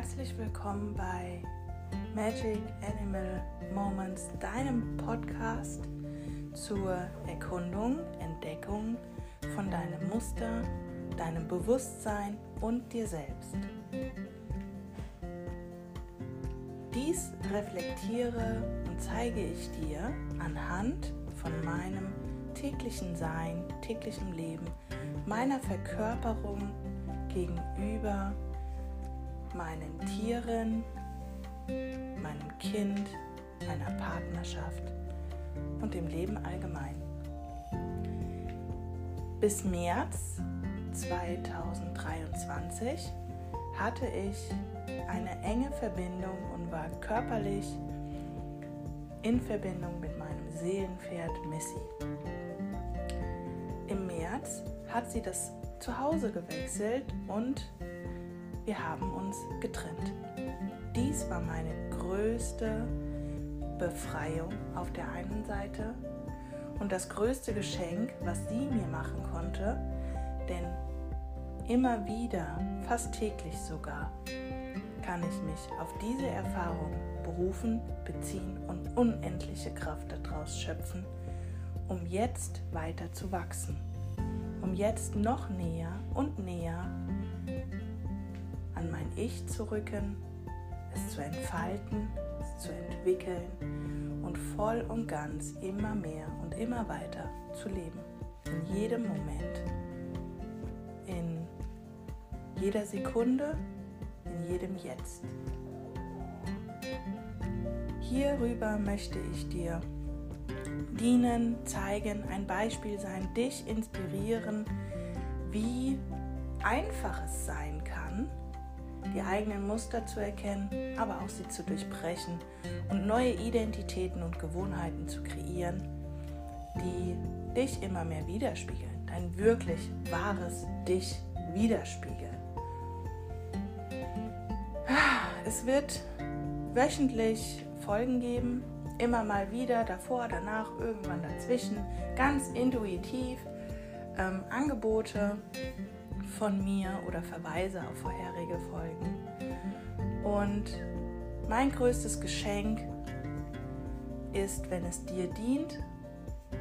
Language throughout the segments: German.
Herzlich willkommen bei Magic Animal Moments, deinem Podcast zur Erkundung, Entdeckung von deinem Muster, deinem Bewusstsein und dir selbst. Dies reflektiere und zeige ich dir anhand von meinem täglichen Sein, täglichem Leben, meiner Verkörperung gegenüber meinen Tieren, meinem Kind, meiner Partnerschaft und dem Leben allgemein. Bis März 2023 hatte ich eine enge Verbindung und war körperlich in Verbindung mit meinem Seelenpferd Missy. Im März hat sie das Zuhause gewechselt und wir haben uns getrennt. Dies war meine größte Befreiung auf der einen Seite und das größte Geschenk, was sie mir machen konnte, denn immer wieder, fast täglich sogar, kann ich mich auf diese Erfahrung berufen, beziehen und unendliche Kraft daraus schöpfen, um jetzt weiter zu wachsen, um jetzt noch näher und näher an mein Ich zu rücken, es zu entfalten, es zu entwickeln und voll und ganz immer mehr und immer weiter zu leben. In jedem Moment, in jeder Sekunde, in jedem Jetzt. Hierüber möchte ich dir dienen, zeigen, ein Beispiel sein, dich inspirieren, wie einfach es sein die eigenen Muster zu erkennen, aber auch sie zu durchbrechen und neue Identitäten und Gewohnheiten zu kreieren, die dich immer mehr widerspiegeln, dein wirklich wahres Dich widerspiegeln. Es wird wöchentlich Folgen geben, immer mal wieder, davor, danach, irgendwann dazwischen, ganz intuitiv ähm, Angebote von mir oder Verweise auf vorherige Folgen. Und mein größtes Geschenk ist, wenn es dir dient,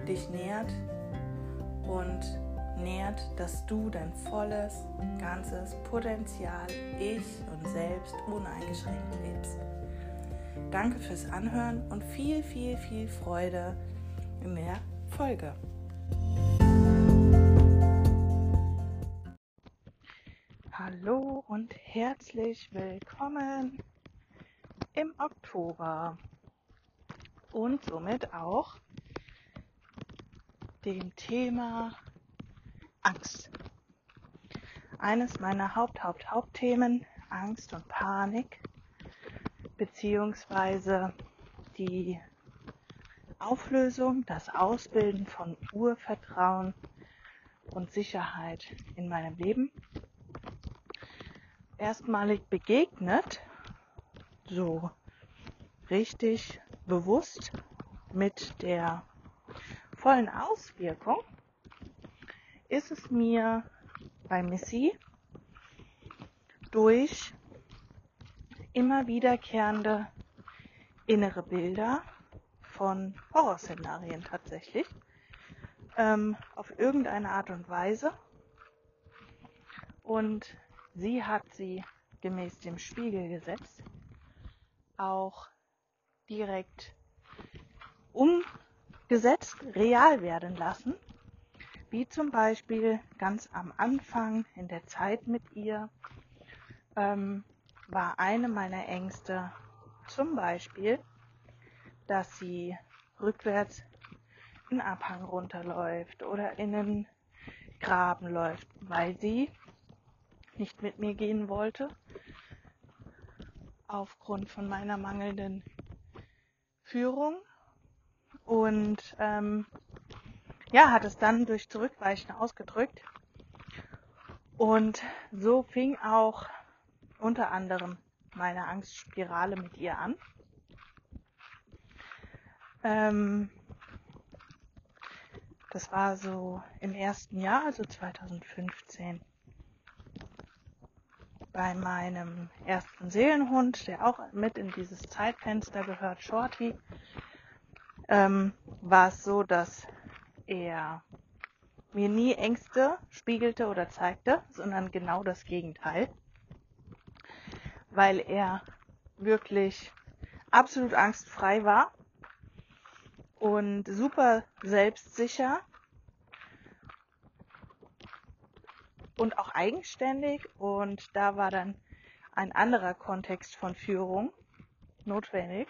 dich nährt und nährt, dass du dein volles, ganzes Potenzial, Ich und Selbst uneingeschränkt lebst. Danke fürs Anhören und viel, viel, viel Freude in der Folge. Hallo und herzlich willkommen im Oktober und somit auch dem Thema Angst. Eines meiner Haupt, Haupt, Hauptthemen, Angst und Panik, beziehungsweise die Auflösung, das Ausbilden von Urvertrauen und Sicherheit in meinem Leben erstmalig begegnet, so richtig bewusst mit der vollen Auswirkung, ist es mir bei Missy durch immer wiederkehrende innere Bilder von Horrorszenarien tatsächlich ähm, auf irgendeine Art und Weise. Und Sie hat sie gemäß dem Spiegelgesetz auch direkt umgesetzt, real werden lassen. Wie zum Beispiel ganz am Anfang in der Zeit mit ihr ähm, war eine meiner Ängste zum Beispiel, dass sie rückwärts einen Abhang runterläuft oder in einen Graben läuft, weil sie nicht mit mir gehen wollte, aufgrund von meiner mangelnden Führung. Und ähm, ja, hat es dann durch Zurückweichen ausgedrückt. Und so fing auch unter anderem meine Angstspirale mit ihr an. Ähm, das war so im ersten Jahr, also 2015. bei meinem ersten Seelenhund, der auch mit in dieses Zeitfenster gehört, Shorty, ähm, war es so, dass er mir nie Ängste spiegelte oder zeigte, sondern genau das Gegenteil, weil er wirklich absolut angstfrei war und super selbstsicher und auch eigenständig und da war dann ein anderer Kontext von Führung notwendig.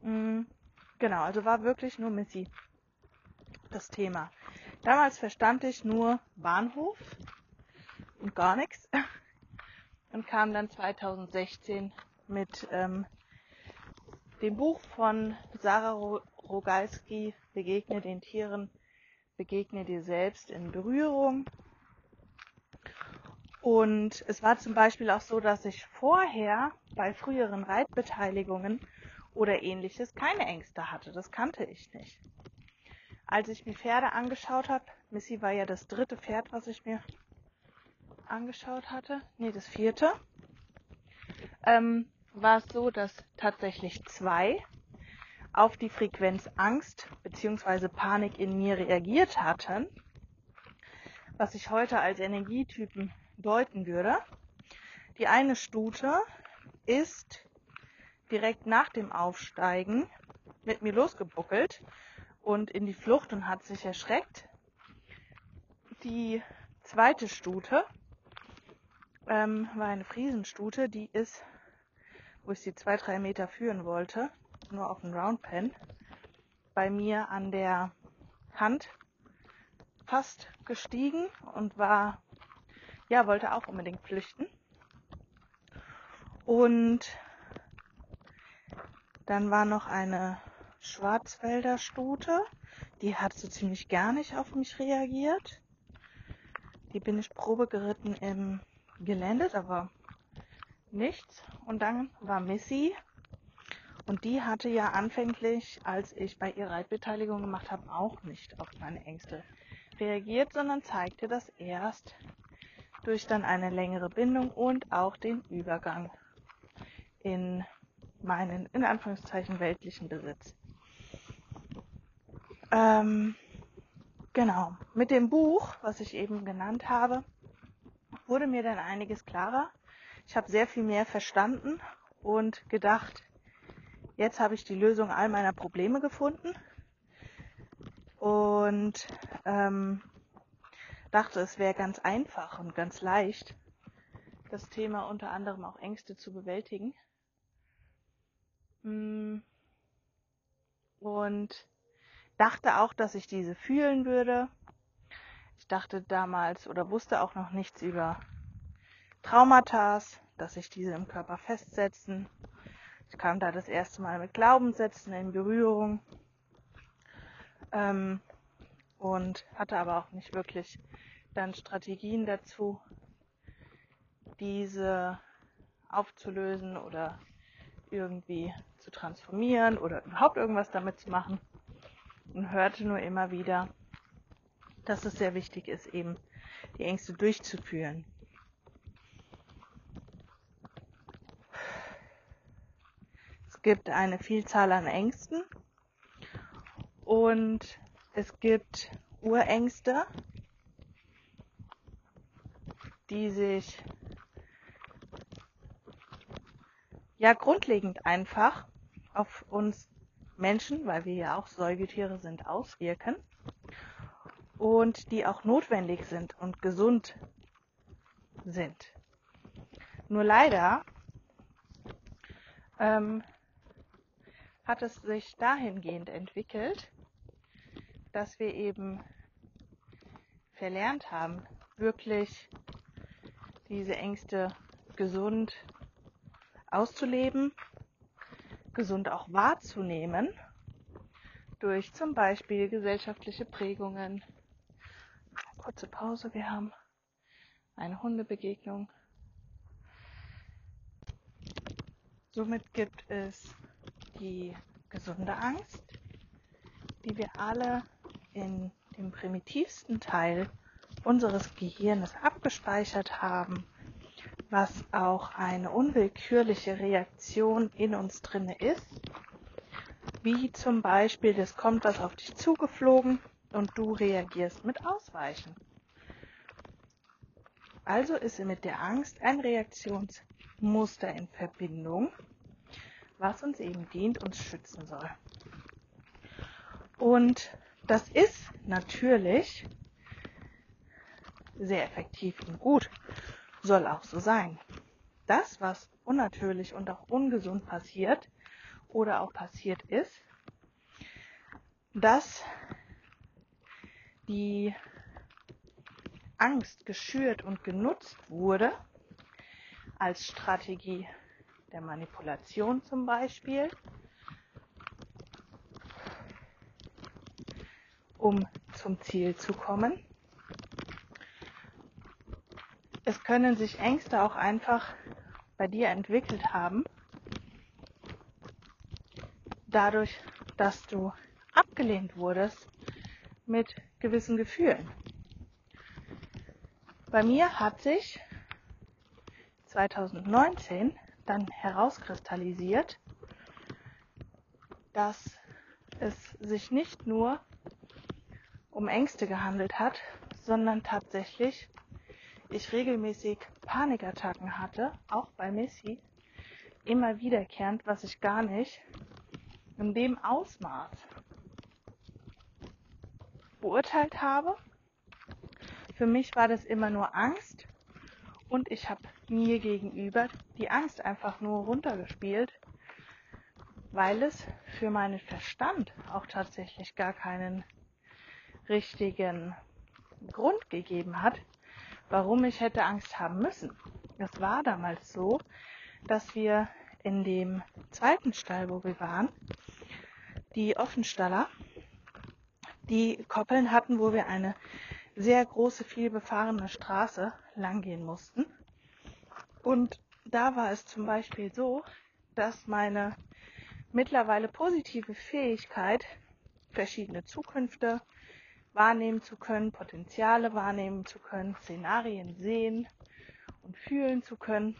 Mm, genau, also war wirklich nur Missy das Thema. Damals verstand ich nur Bahnhof und gar nichts und kam dann 2016 mit ähm, dem Buch von Sarah Rogalski, Begegne den Tieren, begegne dir selbst in Berührung. Und es war zum Beispiel auch so, dass ich vorher bei früheren Reitbeteiligungen oder ähnliches keine Ängste hatte. Das kannte ich nicht als ich mir Pferde angeschaut habe, Missy war ja das dritte Pferd, was ich mir angeschaut hatte, nee, das vierte, ähm, war es so, dass tatsächlich zwei auf die Frequenz Angst bzw. Panik in mir reagiert hatten, was ich heute als Energietypen deuten würde. Die eine Stute ist direkt nach dem Aufsteigen mit mir losgebuckelt und in die Flucht und hat sich erschreckt. Die zweite Stute ähm, war eine Friesenstute, die ist, wo ich sie zwei, drei Meter führen wollte, nur auf den Roundpen, bei mir an der Hand fast gestiegen und war, ja, wollte auch unbedingt flüchten. Und dann war noch eine Schwarzwälder Stute. Die hat so ziemlich gar nicht auf mich reagiert. Die bin ich Probe geritten im Gelände, aber nichts. Und dann war Missy. Und die hatte ja anfänglich, als ich bei ihr Reitbeteiligung gemacht habe, auch nicht auf meine Ängste reagiert, sondern zeigte das erst durch dann eine längere Bindung und auch den Übergang in meinen, in Anführungszeichen, weltlichen Besitz. Ähm, genau. Mit dem Buch, was ich eben genannt habe, wurde mir dann einiges klarer. Ich habe sehr viel mehr verstanden und gedacht, jetzt habe ich die Lösung all meiner Probleme gefunden und ähm, dachte, es wäre ganz einfach und ganz leicht, das Thema unter anderem auch Ängste zu bewältigen. Mm. Und dachte auch, dass ich diese fühlen würde. Ich dachte damals oder wusste auch noch nichts über Traumata, dass sich diese im Körper festsetzen. Ich kam da das erste Mal mit Glaubenssätzen in Berührung ähm, und hatte aber auch nicht wirklich dann Strategien dazu, diese aufzulösen oder irgendwie zu transformieren oder überhaupt irgendwas damit zu machen und hörte nur immer wieder, dass es sehr wichtig ist, eben die Ängste durchzuführen. Es gibt eine Vielzahl an Ängsten und es gibt Urängste, die sich ja grundlegend einfach auf uns Menschen, weil wir ja auch Säugetiere sind, auswirken und die auch notwendig sind und gesund sind. Nur leider ähm, hat es sich dahingehend entwickelt, dass wir eben verlernt haben, wirklich diese Ängste gesund auszuleben gesund auch wahrzunehmen durch zum Beispiel gesellschaftliche Prägungen. Kurze Pause, wir haben eine Hundebegegnung. Somit gibt es die gesunde Angst, die wir alle in dem primitivsten Teil unseres Gehirnes abgespeichert haben was auch eine unwillkürliche Reaktion in uns drinne ist, wie zum Beispiel, es kommt was auf dich zugeflogen und du reagierst mit Ausweichen. Also ist mit der Angst ein Reaktionsmuster in Verbindung, was uns eben dient, uns schützen soll. Und das ist natürlich sehr effektiv und gut, soll auch so sein. Das, was unnatürlich und auch ungesund passiert oder auch passiert ist, dass die Angst geschürt und genutzt wurde, als Strategie der Manipulation zum Beispiel, um zum Ziel zu kommen. Es können sich Ängste auch einfach bei dir entwickelt haben, dadurch, dass du abgelehnt wurdest mit gewissen Gefühlen. Bei mir hat sich 2019 dann herauskristallisiert, dass es sich nicht nur um Ängste gehandelt hat, sondern tatsächlich ich regelmäßig Panikattacken hatte, auch bei Missy, immer wiederkehrend, was ich gar nicht in dem Ausmaß beurteilt habe. Für mich war das immer nur Angst und ich habe mir gegenüber die Angst einfach nur runtergespielt, weil es für meinen Verstand auch tatsächlich gar keinen richtigen Grund gegeben hat, warum ich hätte Angst haben müssen. Es war damals so, dass wir in dem zweiten Stall, wo wir waren, die Offenstaller, die Koppeln hatten, wo wir eine sehr große, viel befahrene Straße langgehen mussten. Und da war es zum Beispiel so, dass meine mittlerweile positive Fähigkeit, verschiedene Zukünfte wahrnehmen zu können, Potenziale wahrnehmen zu können, Szenarien sehen und fühlen zu können,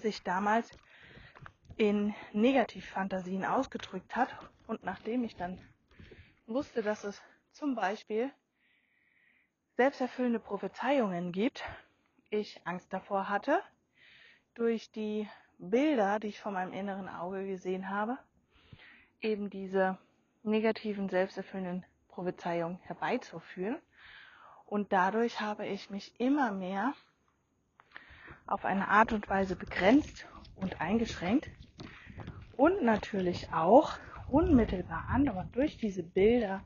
sich damals in Negativfantasien ausgedrückt hat. Und nachdem ich dann wusste, dass es zum Beispiel selbsterfüllende Prophezeiungen gibt, ich Angst davor hatte, durch die Bilder, die ich vor meinem inneren Auge gesehen habe, eben diese negativen, selbsterfüllenden Prophezeiungen herbeizuführen. Und dadurch habe ich mich immer mehr auf eine Art und Weise begrenzt und eingeschränkt und natürlich auch unmittelbar andauernd durch diese Bilder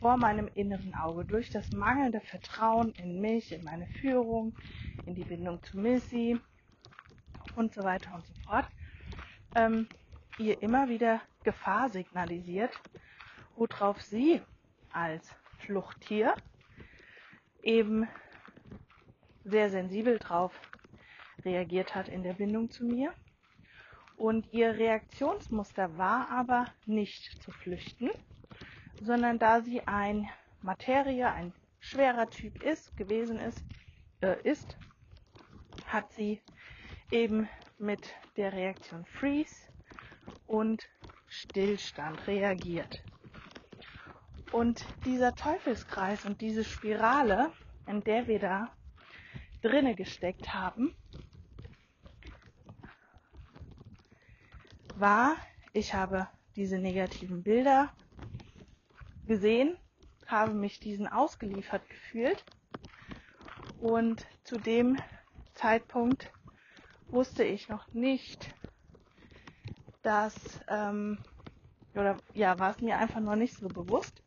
vor meinem inneren Auge durch das mangelnde Vertrauen in mich, in meine Führung, in die Bindung zu Missy und so weiter und so fort, ähm, ihr immer wieder Gefahr signalisiert, worauf sie als Fluchttier eben sehr sensibel drauf reagiert hat in der Bindung zu mir. Und ihr Reaktionsmuster war aber nicht zu flüchten, sondern da sie ein Materie, ein schwerer Typ ist, gewesen ist, äh, ist, hat sie eben mit der Reaktion Freeze und Stillstand reagiert. Und dieser Teufelskreis und diese Spirale, in der wir da drinne gesteckt haben, war, ich habe diese negativen Bilder gesehen, habe mich diesen ausgeliefert gefühlt und zu dem Zeitpunkt wusste ich noch nicht, dass, ähm, oder ja, war es mir einfach noch nicht so bewusst,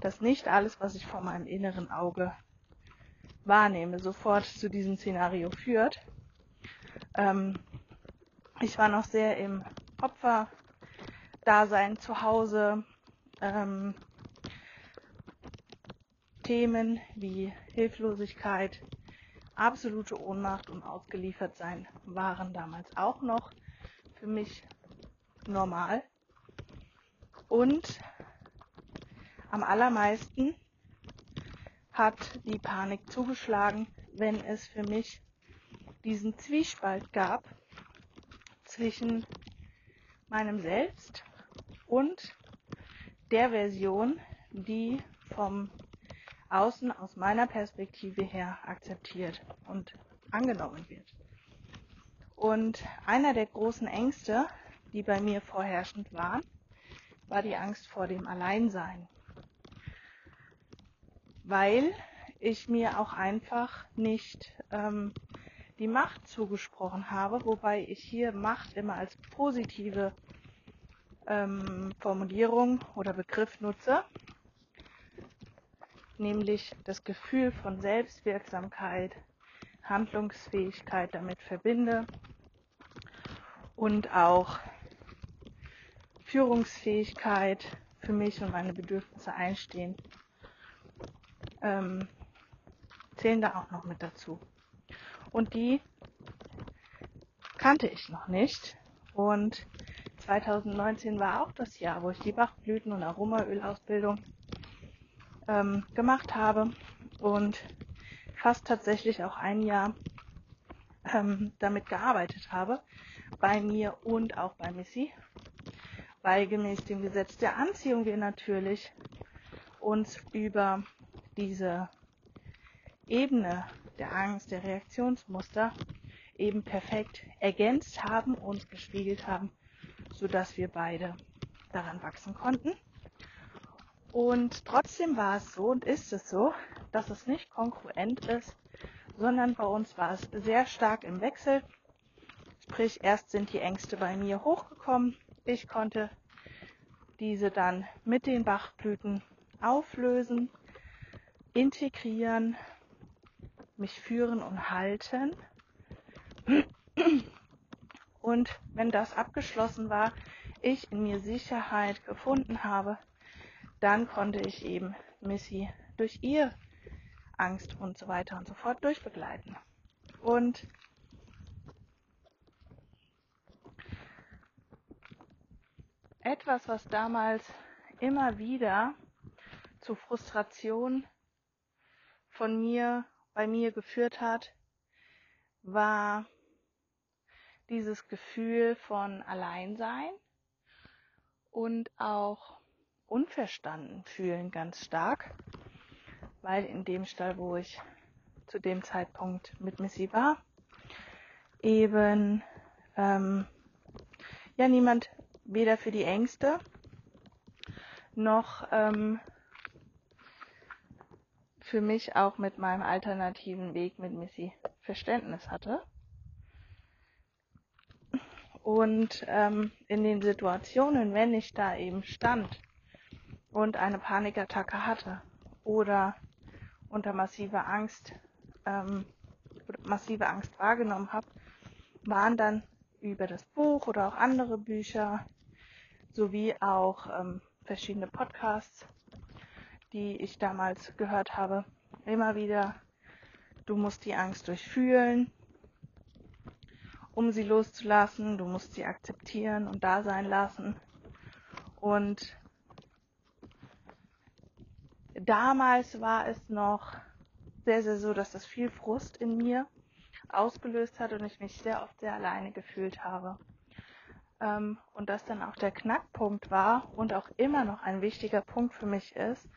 dass nicht alles, was ich vor meinem inneren Auge wahrnehme, sofort zu diesem Szenario führt. Ähm, ich war noch sehr im Opferdasein zu Hause, ähm, Themen wie Hilflosigkeit, absolute Ohnmacht und ausgeliefert sein waren damals auch noch für mich normal. Und am allermeisten hat die Panik zugeschlagen, wenn es für mich diesen Zwiespalt gab zwischen meinem Selbst und der Version, die vom Außen aus meiner Perspektive her akzeptiert und angenommen wird. Und einer der großen Ängste, die bei mir vorherrschend waren, war die Angst vor dem Alleinsein. Weil ich mir auch einfach nicht ähm, die Macht zugesprochen habe, wobei ich hier Macht immer als positive ähm, Formulierung oder Begriff nutze, nämlich das Gefühl von Selbstwirksamkeit, Handlungsfähigkeit damit verbinde und auch Führungsfähigkeit für mich und meine Bedürfnisse einstehen, ähm, zählen da auch noch mit dazu. Und die kannte ich noch nicht. Und 2019 war auch das Jahr, wo ich die Bachblüten- und Aromaölausbildung ähm, gemacht habe und fast tatsächlich auch ein Jahr ähm, damit gearbeitet habe, bei mir und auch bei Missy, weil gemäß dem Gesetz der Anziehung wir natürlich uns über diese Ebene der Angst, der Reaktionsmuster eben perfekt ergänzt haben und gespiegelt haben, sodass wir beide daran wachsen konnten. Und trotzdem war es so und ist es so, dass es nicht konkurrent ist, sondern bei uns war es sehr stark im Wechsel. Sprich, erst sind die Ängste bei mir hochgekommen. Ich konnte diese dann mit den Bachblüten auflösen, integrieren, mich führen und halten. Und wenn das abgeschlossen war, ich in mir Sicherheit gefunden habe, dann konnte ich eben Missy durch ihr Angst und so weiter und so fort durchbegleiten. Und etwas, was damals immer wieder zu Frustration von mir, bei mir geführt hat, war dieses Gefühl von Alleinsein und auch unverstanden fühlen ganz stark, weil in dem Stall, wo ich zu dem Zeitpunkt mit Missy war, eben ähm, ja niemand weder für die Ängste noch ähm, für mich auch mit meinem alternativen Weg mit Missy Verständnis hatte. Und ähm, in den Situationen, wenn ich da eben stand und eine Panikattacke hatte oder unter massiver Angst, ähm, massive Angst wahrgenommen habe, waren dann über das Buch oder auch andere Bücher sowie auch ähm, verschiedene Podcasts, die ich damals gehört habe, immer wieder, du musst die Angst durchfühlen, um sie loszulassen, du musst sie akzeptieren und da sein lassen. Und damals war es noch sehr, sehr so, dass das viel Frust in mir ausgelöst hat und ich mich sehr oft sehr alleine gefühlt habe. Ähm, und das dann auch der Knackpunkt war und auch immer noch ein wichtiger Punkt für mich ist,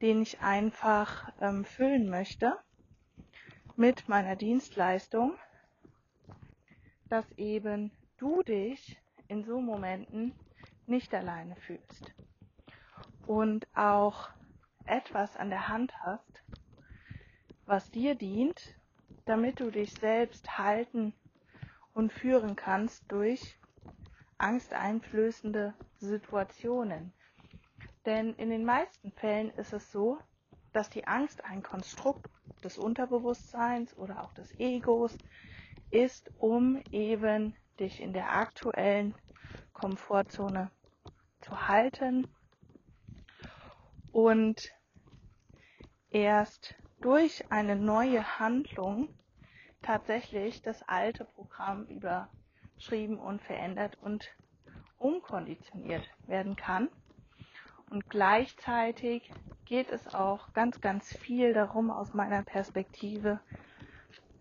den ich einfach ähm, füllen möchte mit meiner Dienstleistung, dass eben du dich in so Momenten nicht alleine fühlst und auch etwas an der Hand hast, was dir dient, damit du dich selbst halten und führen kannst durch angsteinflößende Situationen. Denn in den meisten Fällen ist es so, dass die Angst ein Konstrukt des Unterbewusstseins oder auch des Egos ist, um eben dich in der aktuellen Komfortzone zu halten und erst durch eine neue Handlung tatsächlich das alte Programm überschrieben und verändert und umkonditioniert werden kann. Und gleichzeitig geht es auch ganz, ganz viel darum, aus meiner Perspektive,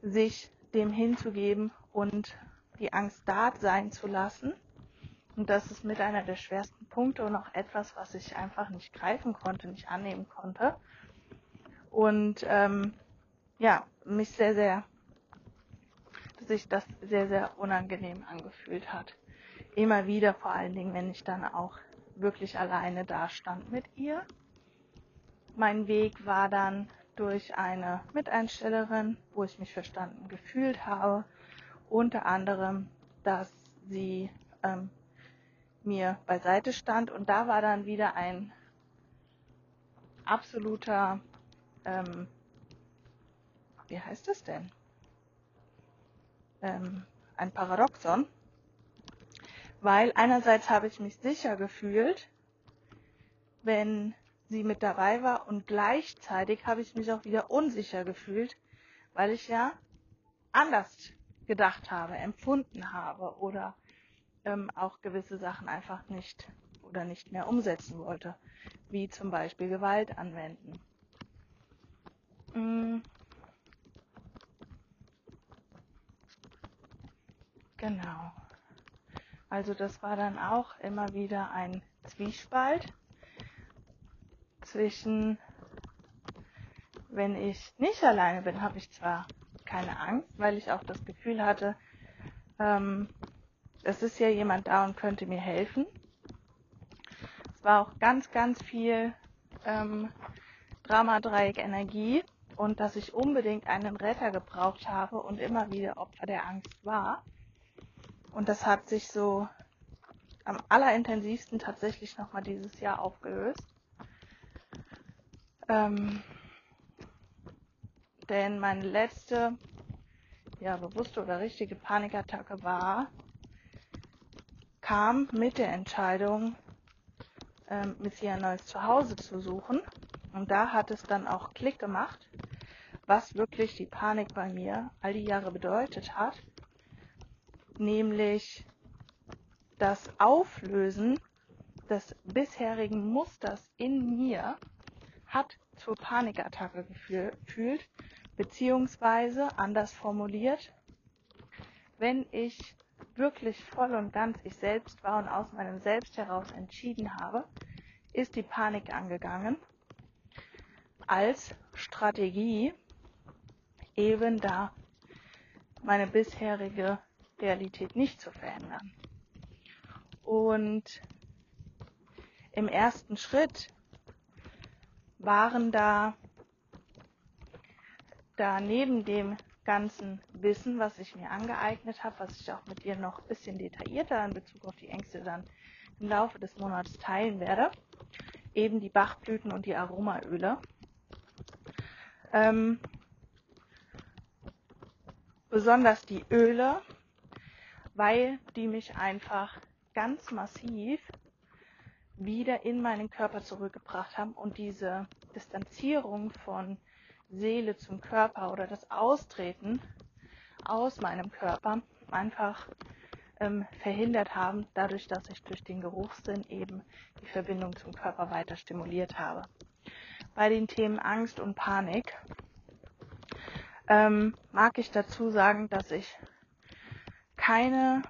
sich dem hinzugeben und die Angst da sein zu lassen. Und das ist mit einer der schwersten Punkte und auch etwas, was ich einfach nicht greifen konnte, nicht annehmen konnte. Und ähm, ja, mich sehr, sehr, sich das sehr, sehr unangenehm angefühlt hat. Immer wieder, vor allen Dingen, wenn ich dann auch wirklich alleine da stand mit ihr. Mein Weg war dann durch eine Miteinstellerin, wo ich mich verstanden gefühlt habe. Unter anderem, dass sie ähm, mir beiseite stand und da war dann wieder ein absoluter, ähm, wie heißt es denn? Ähm, ein Paradoxon, weil einerseits habe ich mich sicher gefühlt, wenn sie mit dabei war und gleichzeitig habe ich mich auch wieder unsicher gefühlt, weil ich ja anders gedacht habe, empfunden habe oder ähm, auch gewisse Sachen einfach nicht oder nicht mehr umsetzen wollte, wie zum Beispiel Gewalt anwenden. Genau. Also das war dann auch immer wieder ein Zwiespalt zwischen, wenn ich nicht alleine bin, habe ich zwar keine Angst, weil ich auch das Gefühl hatte, ähm, es ist ja jemand da und könnte mir helfen. Es war auch ganz, ganz viel ähm, Drama-Dreieck Energie und dass ich unbedingt einen Retter gebraucht habe und immer wieder Opfer der Angst war. Und das hat sich so am allerintensivsten tatsächlich nochmal dieses Jahr aufgelöst. Ähm, denn meine letzte, ja, bewusste oder richtige Panikattacke war, kam mit der Entscheidung, ähm, Missy ein neues Zuhause zu suchen. Und da hat es dann auch Klick gemacht, was wirklich die Panik bei mir all die Jahre bedeutet hat. Nämlich das Auflösen des bisherigen Musters in mir hat zur Panikattacke gefühlt, beziehungsweise anders formuliert, wenn ich wirklich voll und ganz ich selbst war und aus meinem Selbst heraus entschieden habe, ist die Panik angegangen als Strategie, eben da meine bisherige Realität nicht zu verändern. Und im ersten Schritt waren da, da neben dem ganzen Wissen, was ich mir angeeignet habe, was ich auch mit dir noch ein bisschen detaillierter in Bezug auf die Ängste dann im Laufe des Monats teilen werde, eben die Bachblüten und die Aromaöle. Ähm, besonders die Öle, weil die mich einfach ganz massiv wieder in meinen Körper zurückgebracht haben und diese Distanzierung von Seele zum Körper oder das Austreten aus meinem Körper einfach ähm, verhindert haben, dadurch, dass ich durch den Geruchssinn eben die Verbindung zum Körper weiter stimuliert habe. Bei den Themen Angst und Panik ähm, mag ich dazu sagen, dass ich keine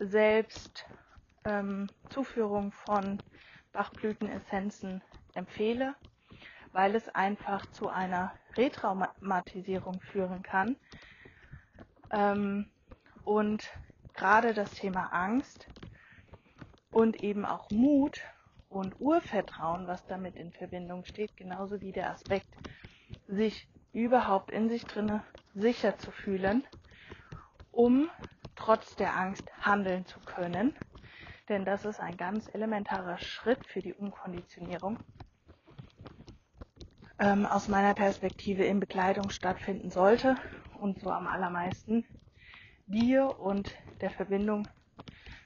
selbst ähm, von Bachblütenessenzen empfehle, weil es einfach zu einer Retraumatisierung führen kann. Ähm, und gerade das Thema Angst und eben auch Mut und Urvertrauen, was damit in Verbindung steht, genauso wie der Aspekt, sich überhaupt in sich drinne sicher zu fühlen, um trotz der Angst handeln zu können, denn das ist ein ganz elementarer Schritt für die Umkonditionierung. Ähm, aus meiner Perspektive in Bekleidung stattfinden sollte und so am allermeisten dir und der Verbindung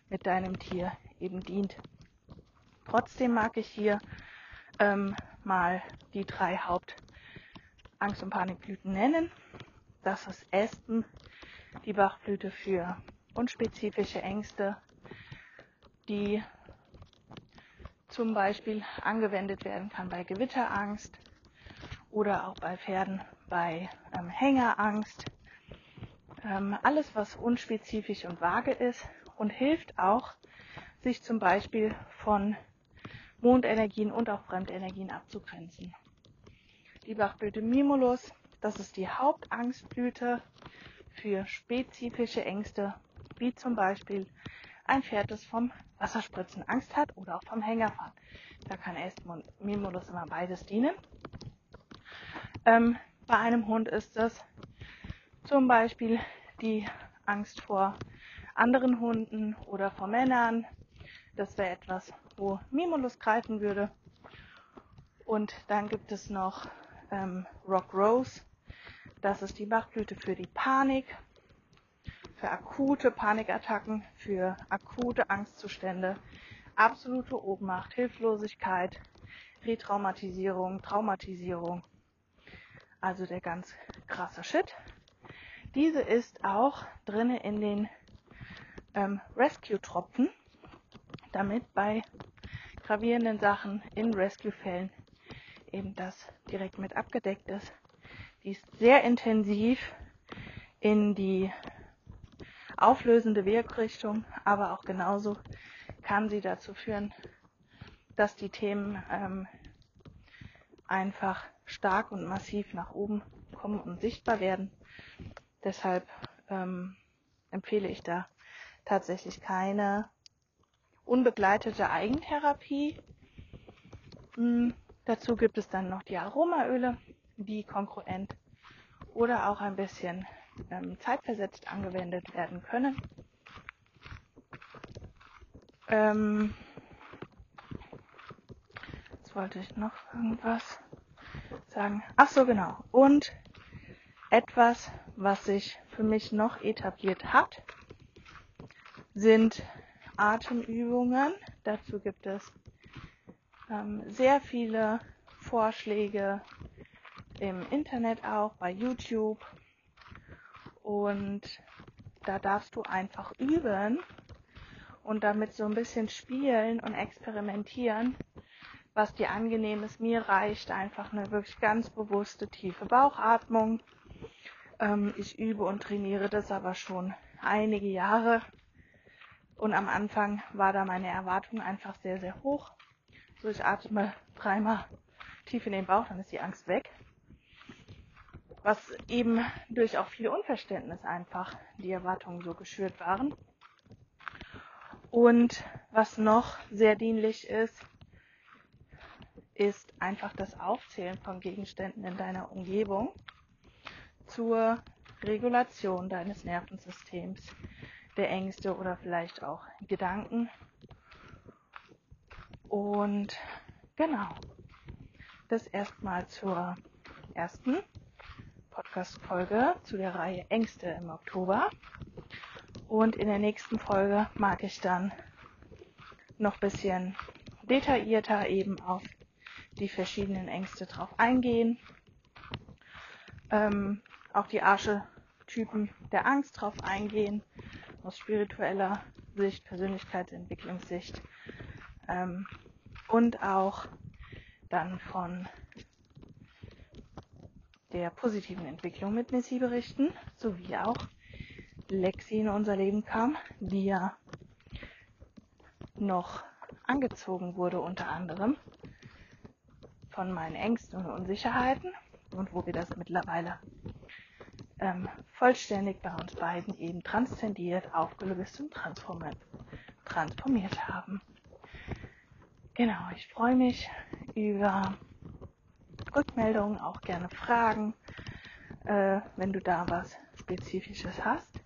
mit deinem Tier eben dient. Trotzdem mag ich hier ähm, mal die drei Hauptangst- und Panikblüten nennen. Das ist Espen, die Bachblüte für unspezifische Ängste, die zum Beispiel angewendet werden kann bei Gewitterangst oder auch bei Pferden bei ähm, Hängerangst. Ähm, alles, was unspezifisch und vage ist und hilft auch, sich zum Beispiel von Mondenergien und auch Fremdenergien abzugrenzen. Die Bachblüte Mimulus, das ist die Hauptangstblüte für spezifische Ängste, wie zum Beispiel ein Pferd, das vom Wasserspritzen Angst hat oder auch vom Hängerfahren. Da kann Estmund Mimulus immer beides dienen. Ähm, bei einem Hund ist es zum Beispiel die Angst vor anderen Hunden oder vor Männern. Das wäre etwas, wo Mimulus greifen würde. Und dann gibt es noch ähm, Rock Rose. Das ist die Bachblüte für die Panik, für akute Panikattacken, für akute Angstzustände, absolute Ohnmacht, Hilflosigkeit, Retraumatisierung, Traumatisierung. Also der ganz krasse Shit. Diese ist auch drinne in den ähm, Rescue-Tropfen, damit bei gravierenden Sachen in Rescue-Fällen eben das direkt mit abgedeckt ist. Die ist sehr intensiv in die auflösende Wirkrichtung, aber auch genauso kann sie dazu führen, dass die Themen ähm, einfach stark und massiv nach oben kommen und sichtbar werden. Deshalb ähm, empfehle ich da tatsächlich keine unbegleitete Eigentherapie. Hm, dazu gibt es dann noch die Aromaöle, die konkurrent oder auch ein bisschen ähm, zeitversetzt angewendet werden können. Ähm, jetzt wollte ich noch irgendwas sagen. Ach so, genau. Und etwas, was sich für mich noch etabliert hat, sind Atemübungen. Dazu gibt es ähm, sehr viele Vorschläge im Internet auch, bei YouTube und da darfst du einfach üben und damit so ein bisschen spielen und experimentieren, was dir angenehm ist. Mir reicht einfach eine wirklich ganz bewusste tiefe Bauchatmung. Ähm, ich übe und trainiere das aber schon einige Jahre. Und am Anfang war da meine Erwartung einfach sehr, sehr hoch. So, ich atme dreimal tief in den Bauch, dann ist die Angst weg was eben durch auch viel Unverständnis einfach die Erwartungen so geschürt waren. Und was noch sehr dienlich ist, ist einfach das Aufzählen von Gegenständen in deiner Umgebung zur Regulation deines Nervensystems, der Ängste oder vielleicht auch Gedanken. Und genau, das erstmal zur ersten Podcast-Folge zu der Reihe Ängste im Oktober. Und in der nächsten Folge mag ich dann noch ein bisschen detaillierter eben auf die verschiedenen Ängste drauf eingehen. Ähm, auf die Archetypen der Angst drauf eingehen, aus spiritueller Sicht, Persönlichkeitsentwicklungssicht ähm, und auch dann von der positiven Entwicklung mit Missy berichten, sowie auch Lexi in unser Leben kam, die ja noch angezogen wurde unter anderem von meinen Ängsten und Unsicherheiten und wo wir das mittlerweile ähm, vollständig bei uns beiden eben transzendiert, aufgelöst und transformiert, transformiert haben. Genau, ich freue mich über Rückmeldungen, auch gerne Fragen, äh, wenn du da was Spezifisches hast.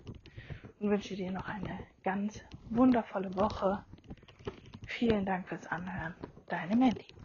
Und wünsche dir noch eine ganz wundervolle Woche. Vielen Dank fürs Anhören. Deine Mandy.